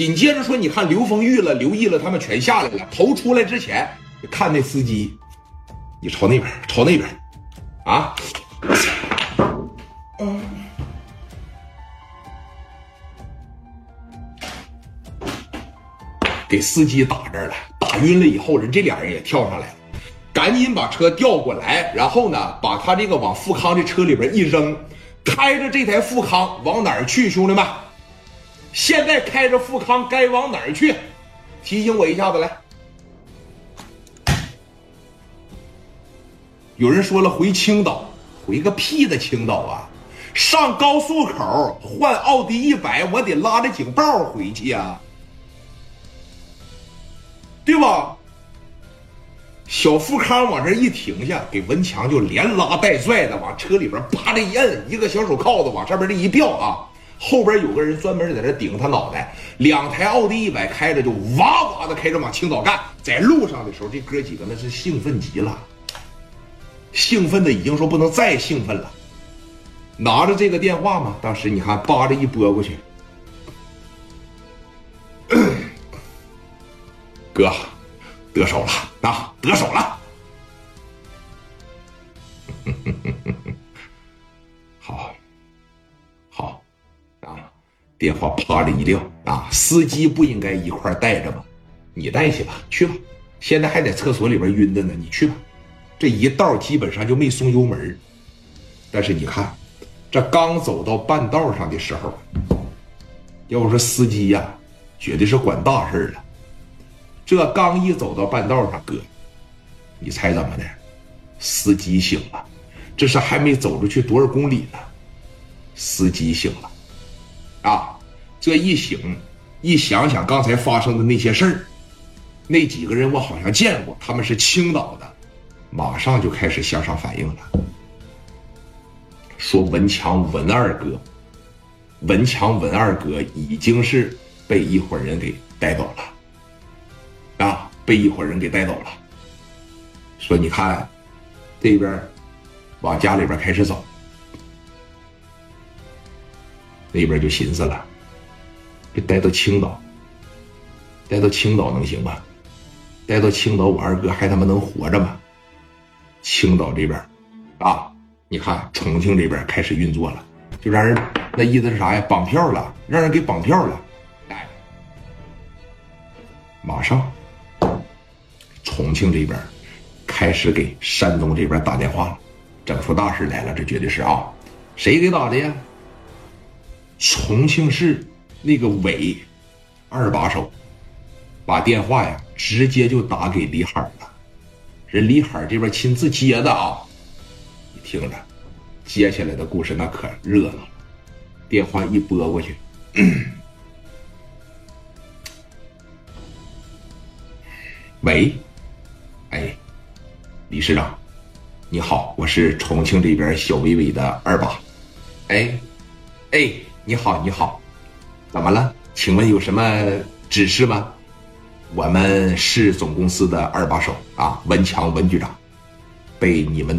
紧接着说，你看刘丰玉了、刘毅了，他们全下来了。头出来之前，看那司机，你朝那边，朝那边，啊，给司机打这儿了，打晕了以后，人这俩人也跳上来了，赶紧把车调过来，然后呢，把他这个往富康的车里边一扔，开着这台富康往哪儿去，兄弟们？现在开着富康该往哪儿去？提醒我一下子来。有人说了回青岛，回个屁的青岛啊！上高速口换奥迪一百，我得拉着警报回去呀，对吧？小富康往这一停下，给文强就连拉带拽的往车里边啪的一摁，一个小手铐子往上边这一吊啊！后边有个人专门在这顶他脑袋，两台奥迪一百开着就哇哇的开着往青岛干。在路上的时候，这哥几个那是兴奋极了，兴奋的已经说不能再兴奋了。拿着这个电话嘛，当时你看扒着一拨过去，哥，得手了啊，得手了。电话啪的一撂啊！司机不应该一块带着吗？你带去吧，去吧。现在还在厕所里边晕的呢，你去吧。这一道基本上就没松油门。但是你看，这刚走到半道上的时候，要说司机呀，绝对是管大事了。这刚一走到半道上，哥，你猜怎么的？司机醒了。这是还没走出去多少公里呢，司机醒了。啊，这一醒，一想想刚才发生的那些事儿，那几个人我好像见过，他们是青岛的，马上就开始向上反映了，说文强文二哥，文强文二哥已经是被一伙人给带走了，啊，被一伙人给带走了，说你看，这边往家里边开始走。那边就寻思了，这带到青岛，带到青岛能行吗？带到青岛，我二哥还他妈能活着吗？青岛这边，啊，你看重庆这边开始运作了，就让人那意思是啥呀？绑票了，让人给绑票了。哎，马上，重庆这边开始给山东这边打电话了，整出大事来了，这绝对是啊，谁给打的呀？重庆市那个委二把手把电话呀直接就打给李海了，人李海这边亲自接的啊，你听着，接下来的故事那可热闹了。电话一拨过去，喂，哎，李市长，你好，我是重庆这边小薇薇的二把，哎，哎。你好，你好，怎么了？请问有什么指示吗？我们是总公司的二把手啊，文强文局长，被你们的。